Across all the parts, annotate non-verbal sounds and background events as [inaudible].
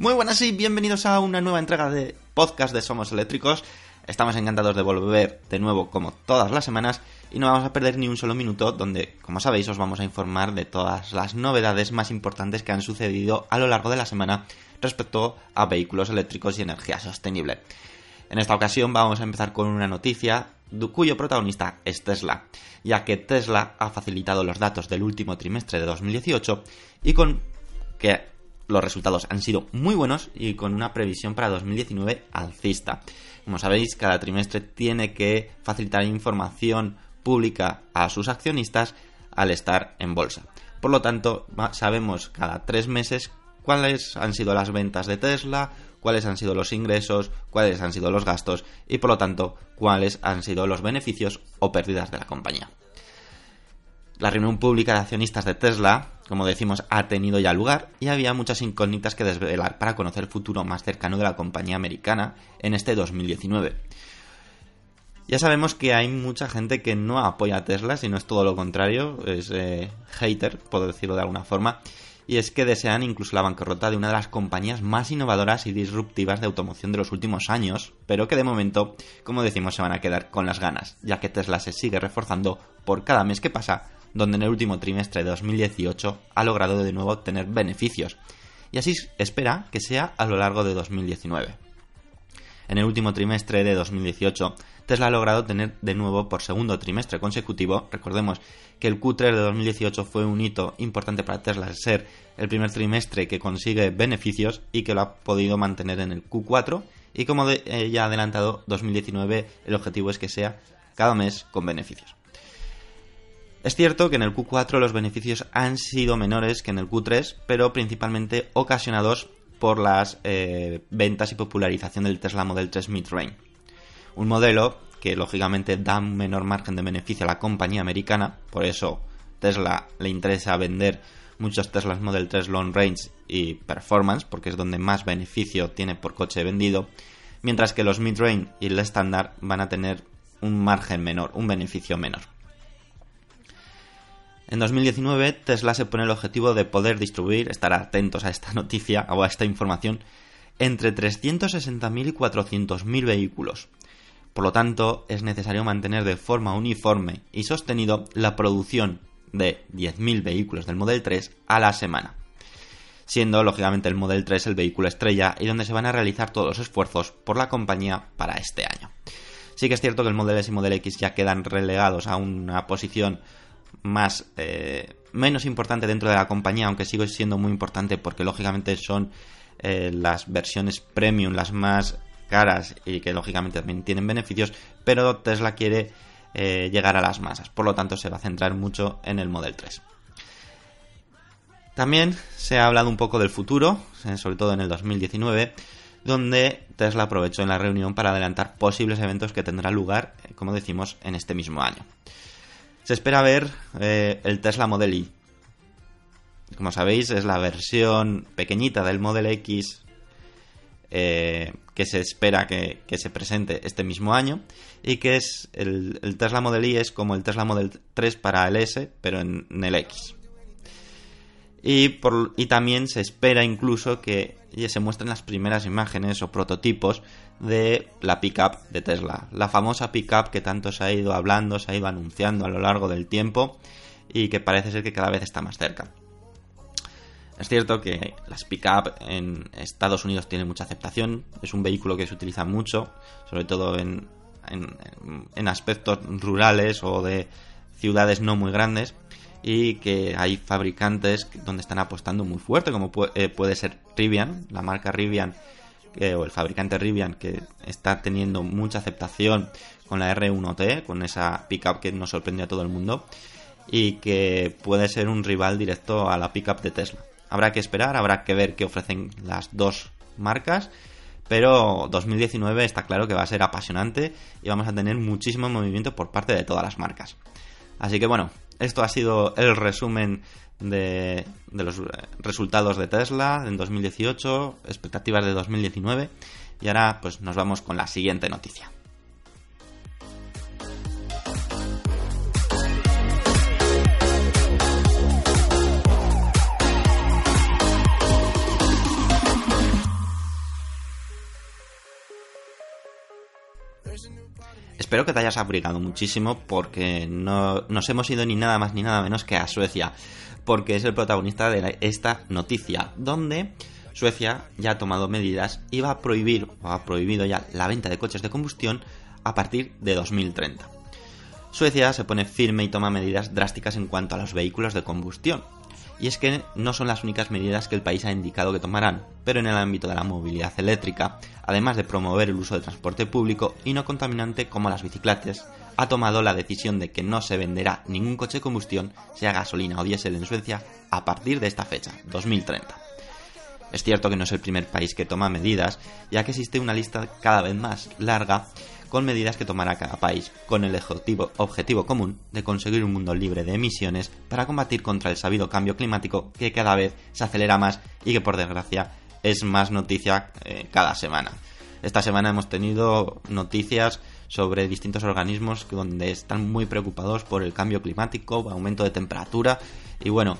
Muy buenas y bienvenidos a una nueva entrega de podcast de Somos Eléctricos. Estamos encantados de volver de nuevo como todas las semanas y no vamos a perder ni un solo minuto donde, como sabéis, os vamos a informar de todas las novedades más importantes que han sucedido a lo largo de la semana respecto a vehículos eléctricos y energía sostenible. En esta ocasión vamos a empezar con una noticia cuyo protagonista es Tesla, ya que Tesla ha facilitado los datos del último trimestre de 2018 y con que los resultados han sido muy buenos y con una previsión para 2019 alcista. Como sabéis, cada trimestre tiene que facilitar información pública a sus accionistas al estar en bolsa. Por lo tanto, sabemos cada tres meses cuáles han sido las ventas de Tesla, cuáles han sido los ingresos, cuáles han sido los gastos y por lo tanto cuáles han sido los beneficios o pérdidas de la compañía. La reunión pública de accionistas de Tesla, como decimos, ha tenido ya lugar y había muchas incógnitas que desvelar para conocer el futuro más cercano de la compañía americana en este 2019. Ya sabemos que hay mucha gente que no apoya a Tesla, sino es todo lo contrario, es eh, hater, puedo decirlo de alguna forma, y es que desean incluso la bancarrota de una de las compañías más innovadoras y disruptivas de automoción de los últimos años, pero que de momento, como decimos, se van a quedar con las ganas, ya que Tesla se sigue reforzando por cada mes que pasa donde en el último trimestre de 2018 ha logrado de nuevo tener beneficios, y así espera que sea a lo largo de 2019. En el último trimestre de 2018, Tesla ha logrado tener de nuevo por segundo trimestre consecutivo, recordemos que el Q3 de 2018 fue un hito importante para Tesla, ser el primer trimestre que consigue beneficios y que lo ha podido mantener en el Q4, y como ya ha adelantado, 2019 el objetivo es que sea cada mes con beneficios. Es cierto que en el Q4 los beneficios han sido menores que en el Q3, pero principalmente ocasionados por las eh, ventas y popularización del Tesla Model 3 Mid-Range. Un modelo que lógicamente da un menor margen de beneficio a la compañía americana, por eso Tesla le interesa vender muchos Teslas Model 3 Long Range y Performance, porque es donde más beneficio tiene por coche vendido, mientras que los Mid-Range y el estándar van a tener un margen menor, un beneficio menor. En 2019, Tesla se pone el objetivo de poder distribuir, estar atentos a esta [laughs] noticia o a esta información, entre 360.000 y 400.000 vehículos. Por lo tanto, es necesario mantener de forma uniforme y sostenido la producción de 10.000 vehículos del Model 3 a la semana, siendo lógicamente el Model 3 el vehículo estrella y donde se van a realizar todos los esfuerzos por la compañía para este año. Sí que es cierto que el Model S y Model X ya quedan relegados a una posición más eh, menos importante dentro de la compañía, aunque sigue siendo muy importante porque lógicamente son eh, las versiones premium las más caras y que lógicamente también tienen beneficios, pero Tesla quiere eh, llegar a las masas, por lo tanto se va a centrar mucho en el Model 3. También se ha hablado un poco del futuro, sobre todo en el 2019, donde Tesla aprovechó en la reunión para adelantar posibles eventos que tendrán lugar, como decimos, en este mismo año. Se espera ver eh, el Tesla Model Y. Como sabéis, es la versión pequeñita del Model X eh, que se espera que, se presente este mismo año y que es el, Tesla Model Y es como el Tesla Model 3 para el S, pero en, el X. Y, también se espera incluso que se muestren las primeras imágenes o prototipos de la pickup de Tesla. La famosa pickup que tanto se ha ido hablando, se ha ido anunciando a lo largo del tiempo y que parece ser que cada vez está más cerca. Es cierto que las pickup en Estados Unidos tienen mucha aceptación, es un vehículo que se utiliza mucho, sobre todo en, aspectos rurales o de ciudades no muy grandes y que hay fabricantes donde están apostando muy fuerte, como eh, puede ser Rivian, la marca Rivian o el fabricante Rivian que está teniendo mucha aceptación con la R1T, con esa pickup que nos sorprendió a todo el mundo y que puede ser un rival directo a la pickup de Tesla. Habrá que esperar, habrá que ver qué ofrecen las dos marcas, pero 2019 está claro que va a ser apasionante y vamos a tener muchísimo movimiento por parte de todas las marcas. Así que bueno, esto ha sido el resumen de, los eh, resultados de Tesla en 2018, expectativas de 2019 y ahora pues nos vamos con la siguiente noticia. Espero que te hayas abrigado muchísimo porque no nos hemos ido ni nada más ni nada menos que a Suecia porque es el protagonista de esta noticia, donde Suecia ya ha tomado medidas y va a prohibir o ha prohibido ya la venta de coches de combustión a partir de 2030. Suecia se pone firme y toma medidas drásticas en cuanto a los vehículos de combustión. Y es que no son las únicas medidas que el país ha indicado que tomarán, pero en el ámbito de la movilidad eléctrica, además de promover el uso de transporte público y no contaminante como las bicicletas, ha tomado la decisión de que no se venderá ningún coche de combustión, sea gasolina o diésel en Suecia, a partir de esta fecha, 2030. Es cierto que no es el primer país que toma medidas, ya que existe una lista cada vez más larga con medidas que tomará cada país, con el objetivo, objetivo, común de conseguir un mundo libre de emisiones para combatir contra el sabido cambio climático que cada vez se acelera más y que por desgracia es más noticia eh, cada semana. Esta semana hemos tenido noticias sobre distintos organismos donde están muy preocupados por el cambio climático, aumento de temperatura y bueno,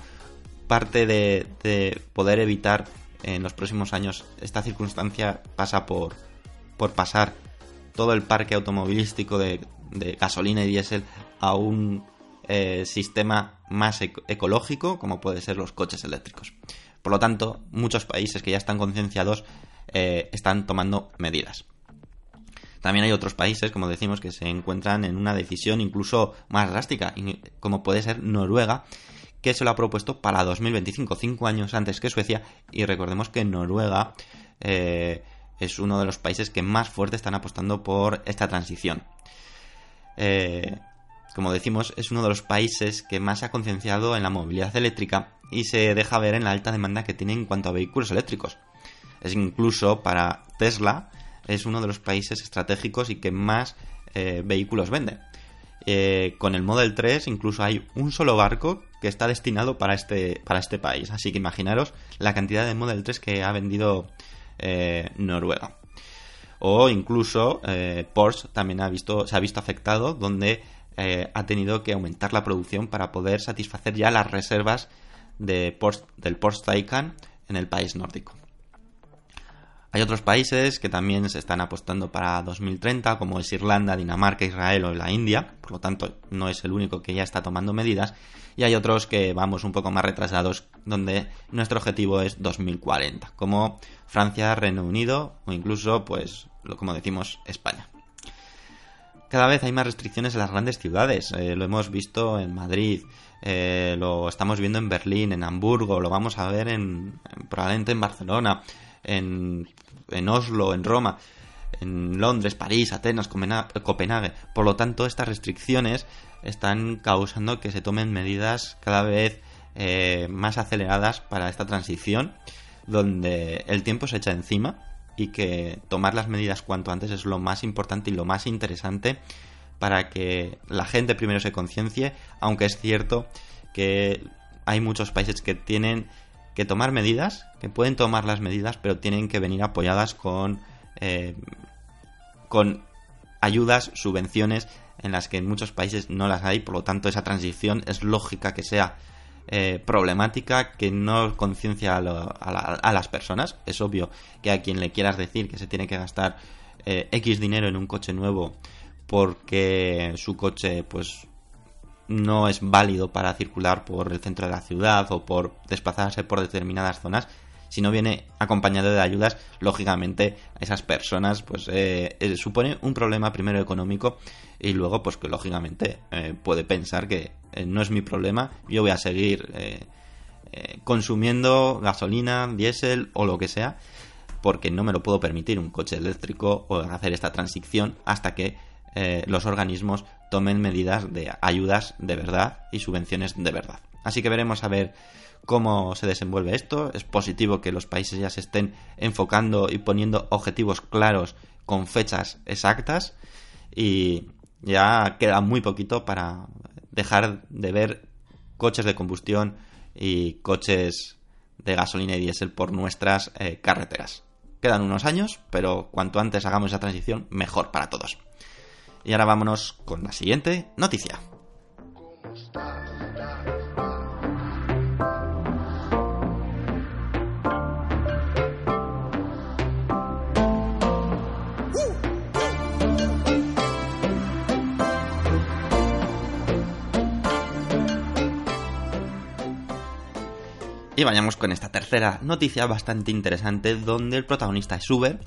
parte de, poder evitar en los próximos años esta circunstancia pasa por, por pasar todo el parque automovilístico de, gasolina y diésel a un eh, sistema más ecológico como puede ser los coches eléctricos. Por lo tanto, muchos países que ya están concienciados eh, están tomando medidas. También hay otros países, como decimos, que se encuentran en una decisión incluso más drástica, como puede ser Noruega, que se lo ha propuesto para 2025, cinco años antes que Suecia, y recordemos que Noruega eh, es uno de los países que más fuerte están apostando por esta transición. Eh, como decimos, es uno de los países que más ha concienciado en la movilidad eléctrica y se deja ver en la alta demanda que tiene en cuanto a vehículos eléctricos. Es incluso para Tesla es uno de los países estratégicos y que más eh, vehículos vende. Eh, con el Model 3 incluso hay un solo barco que está destinado para este, para este país. Así que imaginaros la cantidad de Model 3 que ha vendido eh, Noruega. O incluso Porsche también ha visto, se ha visto afectado donde ha tenido que aumentar la producción para poder satisfacer ya las reservas de del Porsche Taycan en el país nórdico. Hay otros países que también se están apostando para 2030, como es Irlanda, Dinamarca, Israel o la India, por lo tanto no es el único que ya está tomando medidas, y hay otros que vamos un poco más retrasados, donde nuestro objetivo es 2040, como Francia, Reino Unido o incluso, pues, como decimos, España. cada vez hay más restricciones en las grandes ciudades. Eh, lo hemos visto en Madrid, eh, lo estamos viendo en Berlín, en Hamburgo, lo vamos a ver en, probablemente en Barcelona, en, en Oslo, en Roma, en Londres, París, Atenas, Copenhague. Por lo tanto, estas restricciones están causando que se tomen medidas cada vez eh, más aceleradas para esta transición, donde el tiempo se echa encima y que tomar las medidas cuanto antes es lo más importante y lo más interesante para que la gente primero se conciencie, aunque es cierto que hay muchos países que tienen que tomar medidas, que pueden tomar las medidas, pero tienen que venir apoyadas con, eh, con ayudas, subvenciones, en las que en muchos países no las hay, por lo tanto esa transición es lógica que sea eh, problemática que no conciencia a, las personas. Es obvio que a quien le quieras decir que se tiene que gastar eh, X dinero en un coche nuevo porque su coche pues no es válido para circular por el centro de la ciudad o por desplazarse por determinadas zonas, si no viene acompañado de ayudas, lógicamente a esas personas pues eh, eh, supone un problema primero económico y luego pues que lógicamente eh, puede pensar que no es mi problema, yo voy a seguir consumiendo gasolina, diésel o lo que sea porque no me lo puedo permitir un coche eléctrico o hacer esta transición hasta que los organismos tomen medidas de ayudas de verdad y subvenciones de verdad. Así que veremos a ver cómo se desenvuelve esto. Es positivo que los países ya se estén enfocando y poniendo objetivos claros con fechas exactas y ya queda muy poquito para dejar de ver coches de combustión y coches de gasolina y diésel por nuestras eh, carreteras. Quedan unos años, pero cuanto antes hagamos esa transición, mejor para todos. Y ahora vámonos con la siguiente noticia. Y vayamos con esta tercera noticia bastante interesante donde el protagonista es Uber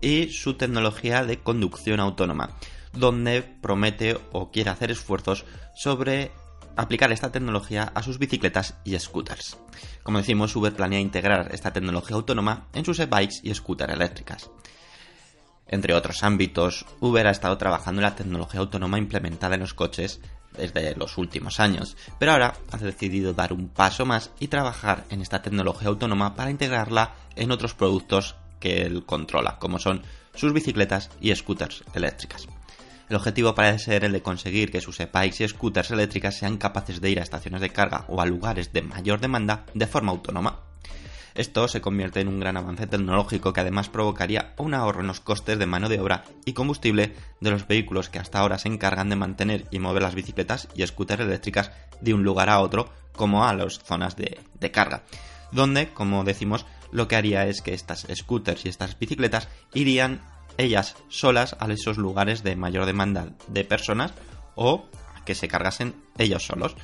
y su tecnología de conducción autónoma, donde promete o quiere hacer esfuerzos sobre aplicar esta tecnología a sus bicicletas y scooters. Como decimos, Uber planea integrar esta tecnología autónoma en sus e-bikes y scooters eléctricas. Entre otros ámbitos, Uber ha estado trabajando en la tecnología autónoma implementada en los coches desde los últimos años, pero ahora ha decidido dar un paso más y trabajar en esta tecnología autónoma para integrarla en otros productos que él controla, como son sus bicicletas y scooters eléctricas. El objetivo parece ser el de conseguir que sus e-bikes y scooters eléctricas sean capaces de ir a estaciones de carga o a lugares de mayor demanda de forma autónoma. Esto se convierte en un gran avance tecnológico que además provocaría un ahorro en los costes de mano de obra y combustible de los vehículos que hasta ahora se encargan de mantener y mover las bicicletas y scooters eléctricas de un lugar a otro, como a las zonas de, carga, donde, como decimos, lo que haría es que estas scooters y estas bicicletas irían ellas solas a esos lugares de mayor demanda de personas o que se cargasen ellos solos.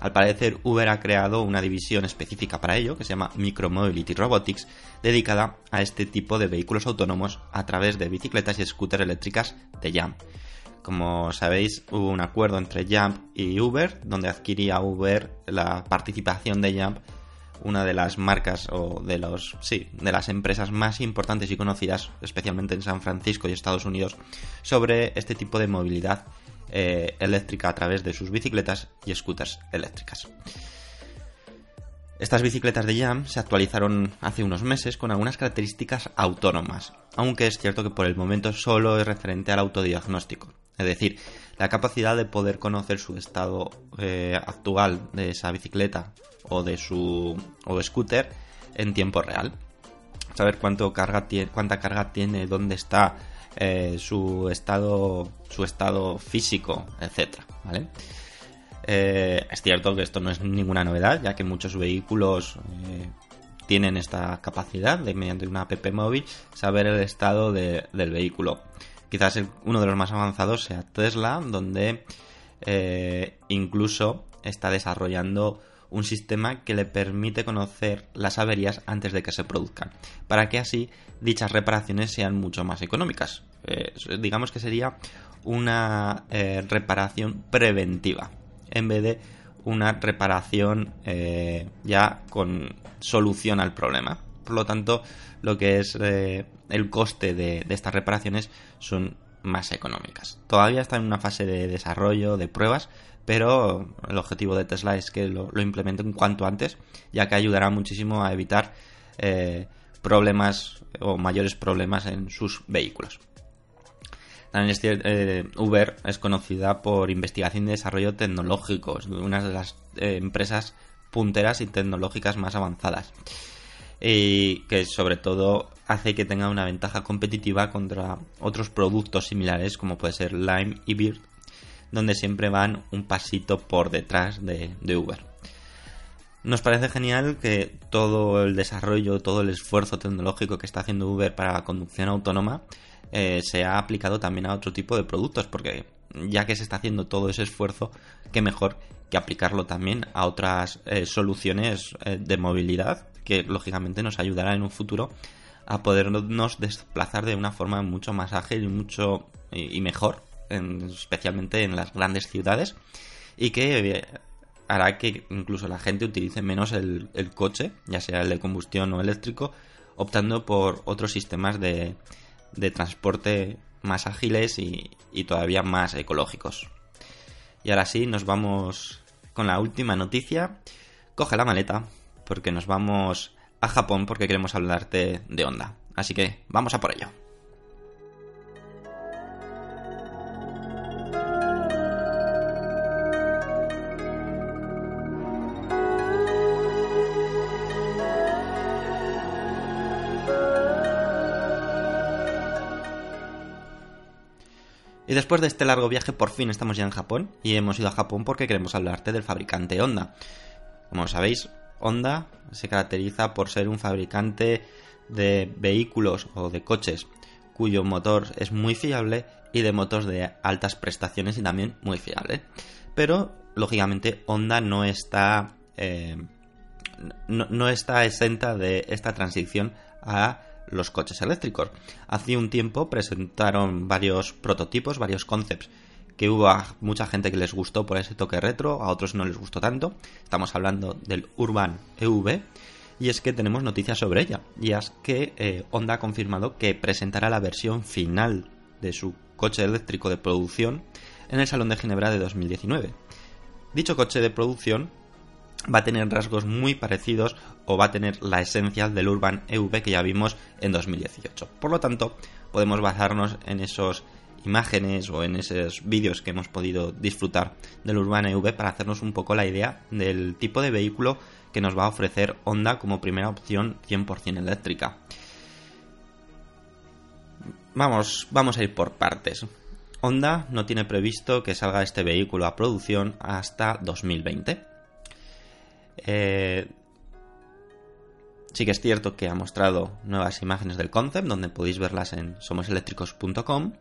Al parecer, Uber ha creado una división específica para ello, que se llama Micromobility Robotics, dedicada a este tipo de vehículos autónomos a través de bicicletas y scooters eléctricas de Jump. Como sabéis, hubo un acuerdo entre Jump y Uber, donde adquiría Uber la participación de Jump, una de las marcas o de los sí, de las empresas más importantes y conocidas, especialmente en San Francisco y Estados Unidos, sobre este tipo de movilidad eh, eléctrica a través de sus bicicletas y scooters eléctricas. Estas bicicletas de Jam se actualizaron hace unos meses con algunas características autónomas, aunque es cierto que por el momento solo es referente al autodiagnóstico, es decir, la capacidad de poder conocer su estado eh, actual de esa bicicleta o de su o scooter en tiempo real, saber cuánto carga tiene, cuánta carga tiene, dónde está, eh, su estado su estado físico, ¿vale? Eh, es cierto que esto no es ninguna novedad, ya que muchos vehículos eh, tienen esta capacidad de, mediante una app móvil, saber el estado del vehículo. Quizás uno de los más avanzados sea Tesla, donde incluso está desarrollando un sistema que le permite conocer las averías antes de que se produzcan, para que así dichas reparaciones sean mucho más económicas. Eh, digamos que sería una eh, reparación preventiva en vez de una reparación eh, ya con solución al problema. Por lo tanto, lo que es el coste de, estas reparaciones son más económicas. Todavía está en una fase de desarrollo, de pruebas, pero el objetivo de Tesla es que lo, implementen cuanto antes, ya que ayudará muchísimo a evitar problemas o mayores problemas en sus vehículos. También eh, Uber es conocida por investigación y desarrollo tecnológico, es una de las eh, empresas punteras y tecnológicas más avanzadas. Y que sobre todo hace que tenga una ventaja competitiva contra otros productos similares como puede ser Lime y Bird, donde siempre van un pasito por detrás de, Uber. Nos parece genial que todo el desarrollo, todo el esfuerzo tecnológico que está haciendo Uber para la conducción autónoma eh, se ha aplicado también a otro tipo de productos, porque ya que se está haciendo todo ese esfuerzo, qué mejor que aplicarlo también a otras eh, soluciones eh, de movilidad que lógicamente nos ayudará en un futuro a podernos desplazar de una forma mucho más ágil y mucho y, mejor, especialmente en las grandes ciudades y que hará que incluso la gente utilice menos el coche, ya sea el de combustión o eléctrico, optando por otros sistemas de, transporte más ágiles y, todavía más ecológicos. Y ahora sí, nos vamos con la última noticia. Coge la maleta porque nos vamos a Japón porque queremos hablarte de Honda. Así que vamos a por ello. Después de este largo viaje, por fin estamos ya en Japón. Y hemos ido a Japón porque queremos hablarte del fabricante Honda. Como sabéis, Honda se caracteriza por ser un fabricante de vehículos o de coches cuyo motor es muy fiable y de motos de altas prestaciones y también muy fiable. Pero, lógicamente, Honda no está, eh, no está exenta de esta transición a los coches eléctricos. Hace un tiempo presentaron varios prototipos, varios concepts que hubo a mucha gente que les gustó por ese toque retro, a otros no les gustó tanto. Estamos hablando del Urban EV y es que tenemos noticias sobre ella. Y es que eh, Honda ha confirmado que presentará la versión final de su coche eléctrico de producción en el Salón de Ginebra de 2019. Dicho coche de producción va a tener rasgos muy parecidos o va a tener la esencia del Urban EV que ya vimos en 2018. Por lo tanto, podemos basarnos en esas imágenes o en esos vídeos que hemos podido disfrutar del Urban EV para hacernos un poco la idea del tipo de vehículo que nos va a ofrecer Honda como primera opción 100% eléctrica. Vamos, vamos a ir por partes. Honda no tiene previsto que salga este vehículo a producción hasta 2020 eh, sí que es cierto que ha mostrado nuevas imágenes del concept, donde podéis verlas en somoseléctricos.com,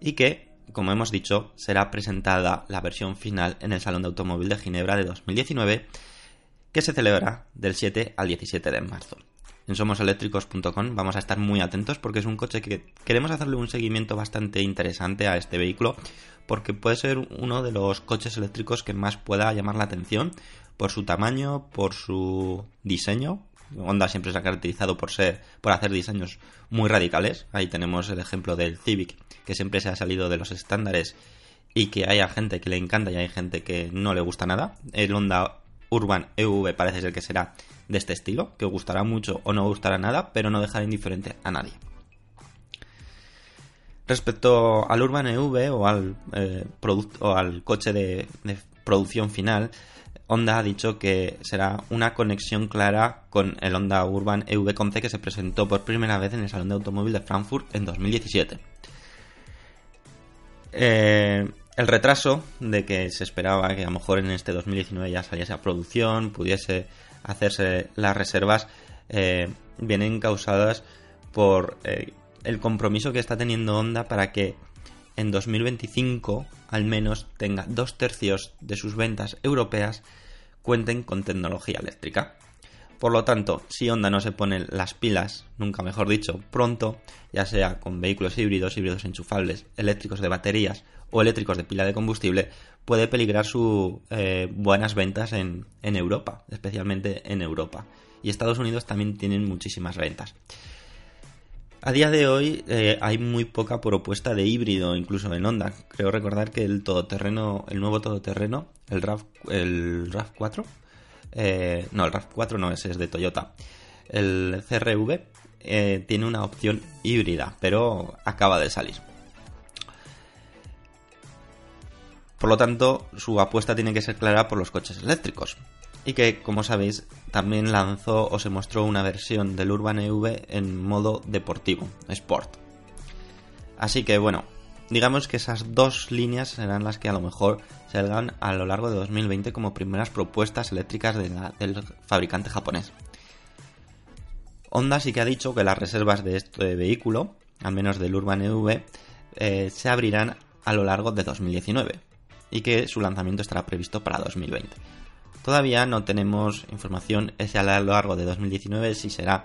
y que, como hemos dicho, será presentada la versión final en el Salón de Automóvil de Ginebra de 2019, que se celebrará del 7 al 17 de marzo. En somoseléctricos.com vamos a estar muy atentos porque es un coche que queremos hacerle un seguimiento bastante interesante a este vehículo porque puede ser uno de los coches eléctricos que más pueda llamar la atención por su tamaño, por su diseño. Honda siempre se ha caracterizado por ser, por hacer diseños muy radicales. Ahí tenemos el ejemplo del Civic, que siempre se ha salido de los estándares y que hay gente que le encanta y hay gente que no le gusta nada. El Honda Urban EV parece ser que será de este estilo, que gustará mucho o no gustará nada, pero no dejará indiferente a nadie. Respecto al Urban EV o al, eh, o al coche de producción final, Honda ha dicho que será una conexión clara con el Honda Urban EV Concept que se presentó por primera vez en el Salón de Automóvil de Frankfurt en 2017. Eh, el retraso de que se esperaba que a lo mejor en este 2019 ya saliese a producción, pudiese hacerse las reservas, eh, vienen causadas por eh, el compromiso que está teniendo Honda para que en 2025 al menos tenga dos tercios de sus ventas europeas cuenten con tecnología eléctrica. Por lo tanto, si Honda no se pone las pilas, nunca mejor dicho, pronto, ya sea con vehículos híbridos, híbridos enchufables, eléctricos de baterías o eléctricos de pila de combustible, puede peligrar sus eh, buenas ventas en, Europa, especialmente en Europa. Y Estados Unidos también tienen muchísimas ventas. A día de hoy eh, hay muy poca propuesta de híbrido, incluso en Honda. Creo recordar que el todoterreno, el nuevo todoterreno, el RAV, el RAV 4, eh, no, el RAV4 no, ese es de Toyota. El CRV eh, tiene una opción híbrida, pero acaba de salir. Por lo tanto, su apuesta tiene que ser clara por los coches eléctricos. Y que, como sabéis, también lanzó o se mostró una versión del Urban EV en modo deportivo, Sport. Así que bueno, digamos que esas dos líneas serán las que a lo mejor salgan a lo largo de 2020 como primeras propuestas eléctricas del fabricante japonés. Honda sí que ha dicho que las reservas de este vehículo, al menos del Urban EV, eh, se abrirán a lo largo de 2019 y que su lanzamiento estará previsto para 2020. Todavía no tenemos información ese a lo largo de 2019 si será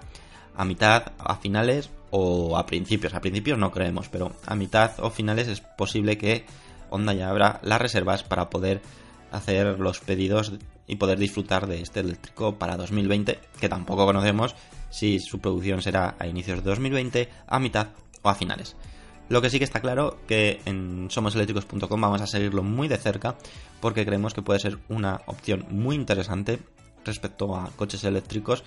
a mitad, a finales o a principios. A principios no creemos, pero a mitad o finales es posible que Honda ya abra las reservas para poder hacer los pedidos y poder disfrutar de este eléctrico para 2020, que tampoco conocemos si su producción será a inicios de 2020, a mitad o a finales. Lo que sí que está claro que en somoseléctricos.com vamos a seguirlo muy de cerca porque creemos que puede ser una opción muy interesante respecto a coches eléctricos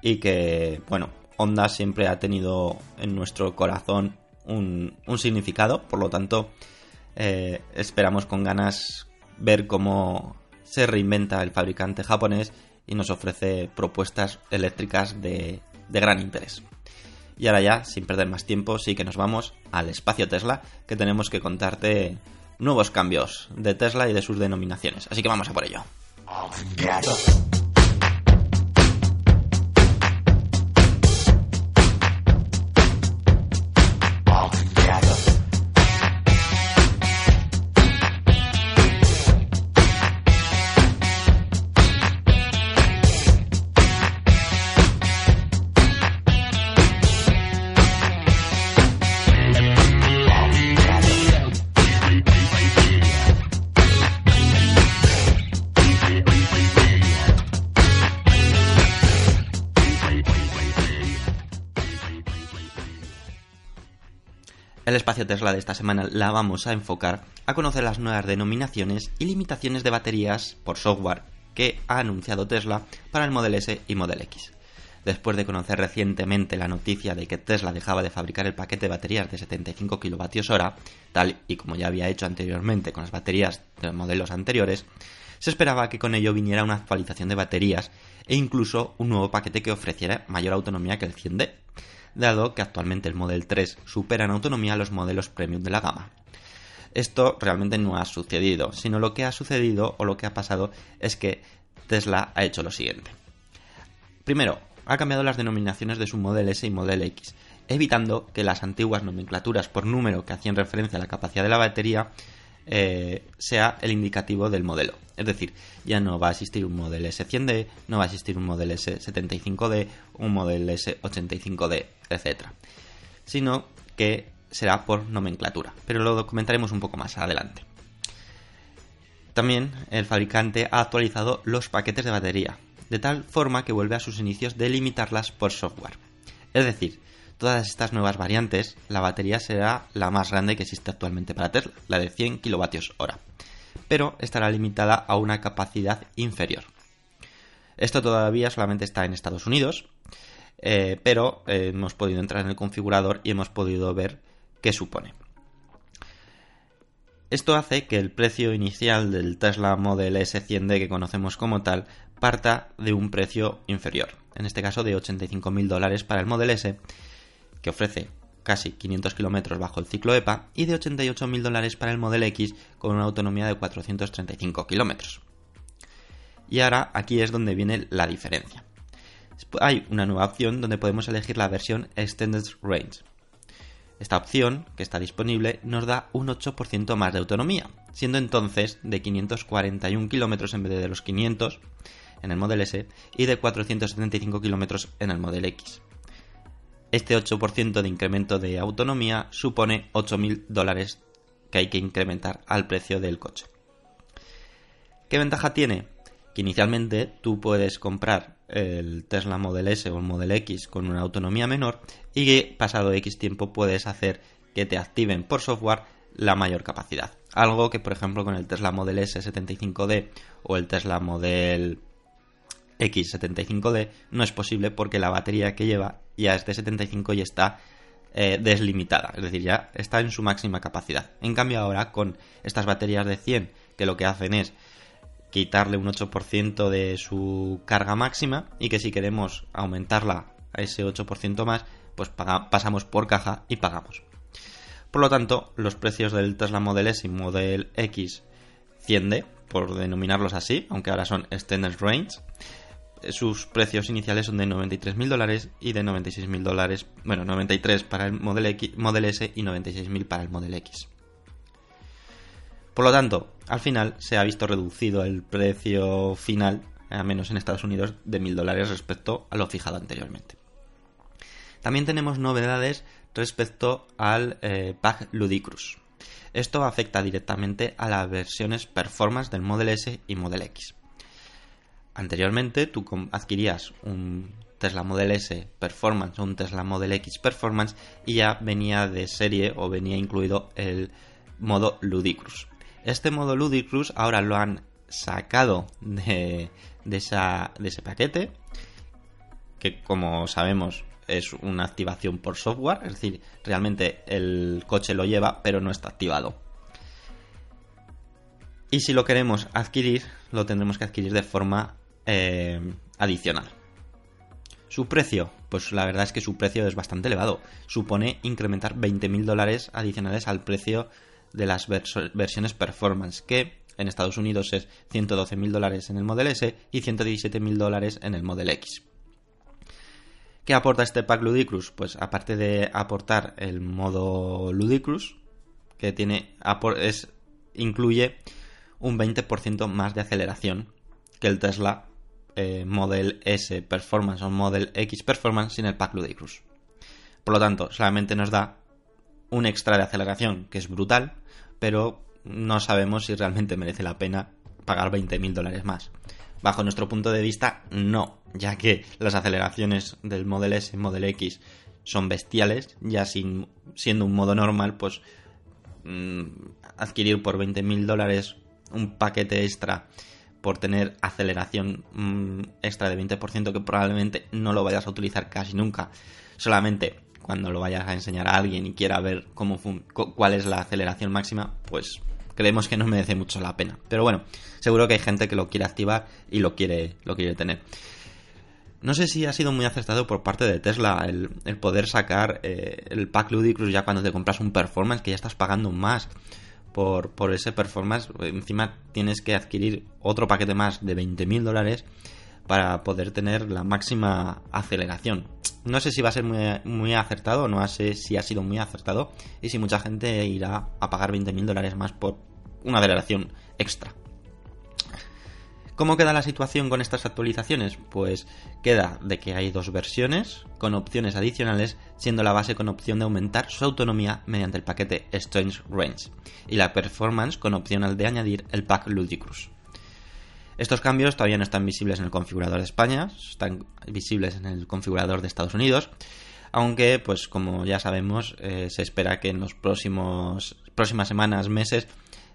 y que, bueno, Honda siempre ha tenido en nuestro corazón un, significado, por lo tanto eh, esperamos con ganas ver cómo se reinventa el fabricante japonés y nos ofrece propuestas eléctricas de, de gran interés. Y ahora ya, sin perder más tiempo, sí que nos vamos al espacio Tesla, que tenemos que contarte nuevos cambios de Tesla y de sus denominaciones. Así que vamos a por ello. El espacio Tesla de esta semana la vamos a enfocar a conocer las nuevas denominaciones y limitaciones de baterías por software que ha anunciado Tesla para el Model S y Model X. Después de conocer recientemente la noticia de que Tesla dejaba de fabricar el paquete de baterías de 75 kWh, tal y como ya había hecho anteriormente con las baterías de los modelos anteriores, se esperaba que con ello viniera una actualización de baterías e incluso un nuevo paquete que ofreciera mayor autonomía que el 100D dado que actualmente el Model 3 supera en autonomía los modelos premium de la gama. Esto realmente no ha sucedido, sino lo que ha sucedido o lo que ha pasado es que Tesla ha hecho lo siguiente. Primero, ha cambiado las denominaciones de su Model S y Model X, evitando que las antiguas nomenclaturas por número que hacían referencia a la capacidad de la batería eh, sea el indicativo del modelo. Es decir, ya no va a existir un modelo S100D, no va a existir un modelo S75D, un modelo S85D, etc. Sino que será por nomenclatura, pero lo comentaremos un poco más adelante. También el fabricante ha actualizado los paquetes de batería, de tal forma que vuelve a sus inicios de limitarlas por software. Es decir, todas estas nuevas variantes, la batería será la más grande que existe actualmente para Tesla, la de 100 kWh, pero estará limitada a una capacidad inferior. Esto todavía solamente está en Estados Unidos, eh, pero eh, hemos podido entrar en el configurador y hemos podido ver qué supone. Esto hace que el precio inicial del Tesla Model S100D que conocemos como tal parta de un precio inferior, en este caso de 85.000 dólares para el Model S que ofrece casi 500 kilómetros bajo el ciclo EPA, y de 88.000 dólares para el Model X con una autonomía de 435 kilómetros. Y ahora aquí es donde viene la diferencia. Hay una nueva opción donde podemos elegir la versión Extended Range. Esta opción, que está disponible, nos da un 8% más de autonomía, siendo entonces de 541 kilómetros en vez de los 500 en el Model S y de 475 kilómetros en el Model X. Este 8% de incremento de autonomía supone 8.000 dólares que hay que incrementar al precio del coche. ¿Qué ventaja tiene? Que inicialmente tú puedes comprar el Tesla Model S o el Model X con una autonomía menor y que pasado X tiempo puedes hacer que te activen por software la mayor capacidad. Algo que por ejemplo con el Tesla Model S 75D o el Tesla Model X75D no es posible porque la batería que lleva ya es de 75 y está eh, deslimitada, es decir, ya está en su máxima capacidad. En cambio ahora con estas baterías de 100 que lo que hacen es quitarle un 8% de su carga máxima y que si queremos aumentarla a ese 8% más, pues pasamos por caja y pagamos. Por lo tanto, los precios del Tesla Model S y Model X 100D, por denominarlos así, aunque ahora son Extended Range, sus precios iniciales son de 93.000 dólares y de 96.000 dólares, bueno, 93 para el Model, S y 96.000 para el Model X. Por lo tanto, al final se ha visto reducido el precio final, al menos en Estados Unidos, de 1.000 dólares respecto a lo fijado anteriormente. También tenemos novedades respecto al eh, pack Ludicrous. Esto afecta directamente a las versiones performance del Model S y Model X. Anteriormente tú adquirías un Tesla Model S Performance o un Tesla Model X Performance y ya venía de serie o venía incluido el modo Ludicrous. Este modo Ludicrous ahora lo han sacado de, de, de ese paquete, que como sabemos es una activación por software, es decir, realmente el coche lo lleva pero no está activado. Y si lo queremos adquirir, lo tendremos que adquirir de forma eh, adicional. Su precio, pues la verdad es que su precio es bastante elevado. Supone incrementar 20.000 dólares adicionales al precio de las versiones performance, que en Estados Unidos es 112.000 dólares en el Model S y 117.000 dólares en el Model X. ¿Qué aporta este pack Ludicrous? Pues aparte de aportar el modo Ludicrous, que tiene es, incluye un 20% más de aceleración que el Tesla eh, Model S Performance o Model X Performance sin el pack Ludicrous. Por lo tanto, solamente nos da un extra de aceleración que es brutal, pero no sabemos si realmente merece la pena pagar 20.000 dólares más. Bajo nuestro punto de vista, no, ya que las aceleraciones del Model S y Model X son bestiales, ya sin, siendo un modo normal, pues mm, adquirir por 20.000 dólares un paquete extra por tener aceleración mm, extra de 20% que probablemente no lo vayas a utilizar casi nunca. Solamente cuando lo vayas a enseñar a alguien y quiera ver cómo cuál es la aceleración máxima, pues creemos que no merece mucho la pena. Pero bueno, seguro que hay gente que lo quiere activar y lo quiere, lo quiere tener. No sé si ha sido muy acertado por parte de Tesla el, poder sacar eh, el pack Ludicrous ya cuando te compras un performance que ya estás pagando más por, ese performance. Encima tienes que adquirir otro paquete más de 20.000 dólares para poder tener la máxima aceleración. No sé si va a ser muy, muy acertado, no sé si ha sido muy acertado y si mucha gente irá a pagar 20.000 dólares más por una aceleración extra. ¿Cómo queda la situación con estas actualizaciones? Pues queda de que hay dos versiones con opciones adicionales, siendo la base con opción de aumentar su autonomía mediante el paquete Strange Range y la performance con opción de añadir el pack Ludicrous. Estos cambios todavía no están visibles en el configurador de España, están visibles en el configurador de Estados Unidos, aunque, pues como ya sabemos, eh, se espera que en los próximos próximas semanas, meses,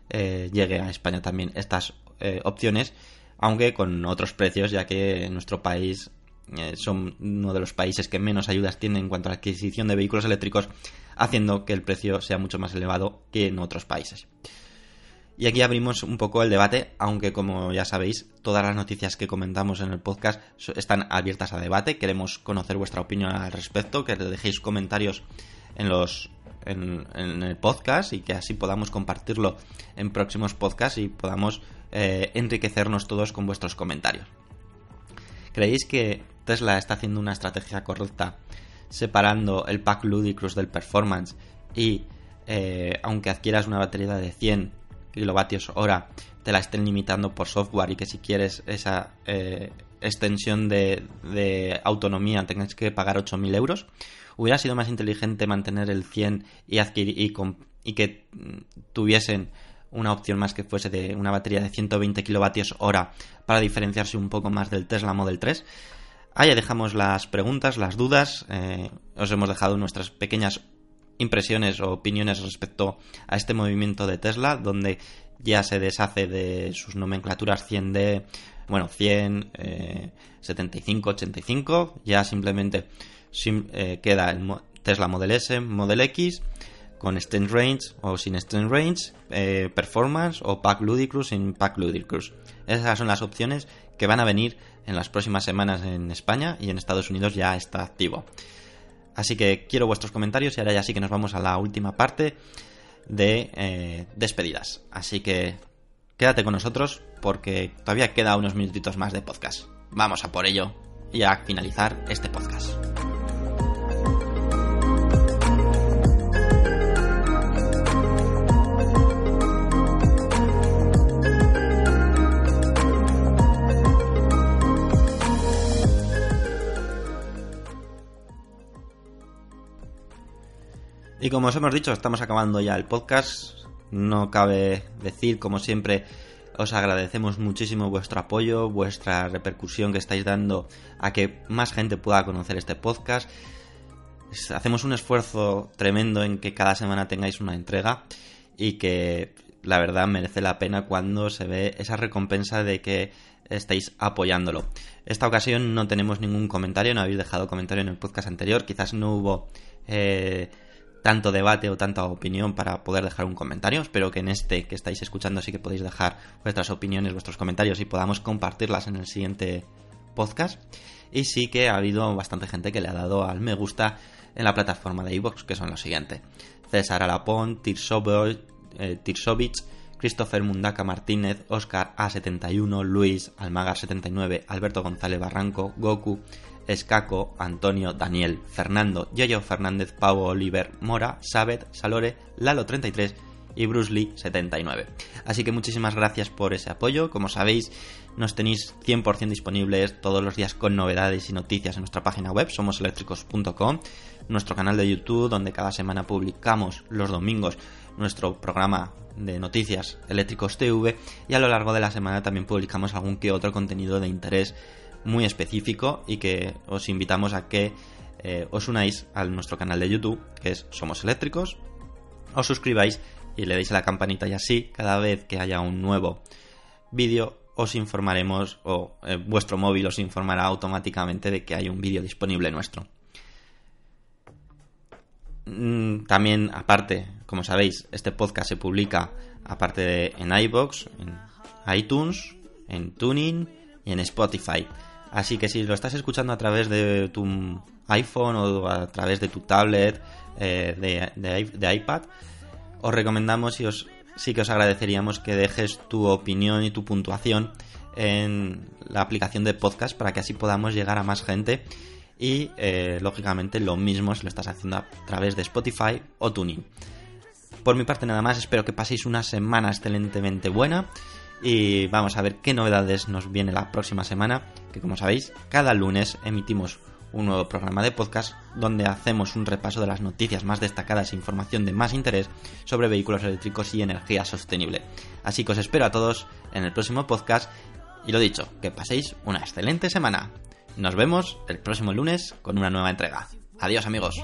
eh, llegue a España también estas eh, opciones aunque con otros precios, ya que en nuestro país eh, son uno de los países que menos ayudas tiene en cuanto a la adquisición de vehículos eléctricos, haciendo que el precio sea mucho más elevado que en otros países. Y aquí abrimos un poco el debate, aunque como ya sabéis, todas las noticias que comentamos en el podcast están abiertas a debate. Queremos conocer vuestra opinión al respecto, que dejéis comentarios en los en, en el podcast y que así podamos compartirlo en próximos podcasts y podamos eh, enriquecernos todos con vuestros comentarios. ¿Creéis que Tesla está haciendo una estrategia correcta separando el pack Ludicrous del performance y eh, aunque adquieras una batería de 100 kilovatios hora te la estén limitando por software y que si quieres esa eh, extensión de, autonomía tengas que pagar 8.000 euros. Hubiera sido más inteligente mantener el 100 y, adquirir, y, y que tuviesen una opción más que fuese de una batería de 120 kilovatios hora para diferenciarse un poco más del Tesla Model 3. Ahí dejamos las preguntas, las dudas. Eh, os hemos dejado nuestras pequeñas impresiones o opiniones respecto a este movimiento de Tesla, donde ya se deshace de sus nomenclaturas 100D, bueno, 100, eh, 75, 85, ya simplemente eh, queda el Tesla Model S, Model X, con Extend Range o sin Extend Range, eh, Performance o Pack Ludicrous sin Pack Ludicrous. Esas son las opciones que van a venir en las próximas semanas en España y en Estados Unidos ya está activo. Así que quiero vuestros comentarios y ahora ya sí que nos vamos a la última parte de eh, despedidas. Así que quédate con nosotros porque todavía queda unos minutitos más de podcast. Vamos a por ello y a finalizar este podcast. Y como os hemos dicho, estamos acabando ya el podcast. No cabe decir, como siempre, os agradecemos muchísimo vuestro apoyo, vuestra repercusión que estáis dando a que más gente pueda conocer este podcast. Hacemos un esfuerzo tremendo en que cada semana tengáis una entrega y que la verdad merece la pena cuando se ve esa recompensa de que estáis apoyándolo. Esta ocasión no tenemos ningún comentario, no habéis dejado comentario en el podcast anterior, quizás no hubo eh, tanto debate o tanta opinión para poder dejar un comentario. Espero que en este que estáis escuchando sí que podéis dejar vuestras opiniones, vuestros comentarios y podamos compartirlas en el siguiente podcast. Y sí que ha habido bastante gente que le ha dado al me gusta en la plataforma de iVoox, que son los siguientes. César Alapón, eh, Tirsovich, Christopher Mundaka Martínez, Oscar A71, Luis, Almagar79, Alberto González Barranco, Goku, Escaco, Antonio, Daniel, Fernando, Yoyo Fernández, Pau Oliver, Mora, Sabet, Salore, Lalo33 y Bruce Lee 79. Así que muchísimas gracias por ese apoyo. Como sabéis, nos tenéis 100% disponibles todos los días con novedades y noticias en nuestra página web, somoseléctricos.com, nuestro canal de YouTube, donde cada semana publicamos los domingos nuestro programa de noticias eléctricos TV y a lo largo de la semana también publicamos algún que otro contenido de interés muy específico y que os invitamos a que eh, os unáis a nuestro canal de YouTube, que es Somos Eléctricos, os suscribáis y le deis a la campanita y así cada vez que haya un nuevo vídeo os informaremos o eh, vuestro móvil os informará automáticamente de que hay un vídeo disponible nuestro. Mm, también, aparte, como sabéis, este podcast se publica aparte de en iBox, en iTunes, en Tuning y en Spotify. Así que si lo estás escuchando a través de tu iPhone o a través de tu tablet, eh, de, iPad, os recomendamos y os, sí que os agradeceríamos que dejes tu opinión y tu puntuación en la aplicación de podcast para que así podamos llegar a más gente y eh, lógicamente lo mismo si lo estás haciendo a través de Spotify o Tuning. Por mi parte nada más, espero que paséis una semana excelentemente buena y vamos a ver qué novedades nos viene la próxima semana, que como sabéis, cada lunes emitimos un nuevo programa de podcast donde hacemos un repaso de las noticias más destacadas e información de más interés sobre vehículos eléctricos y energía sostenible. Así que os espero a todos en el próximo podcast y lo dicho, que paséis una excelente semana. Nos vemos el próximo lunes con una nueva entrega. Adiós amigos.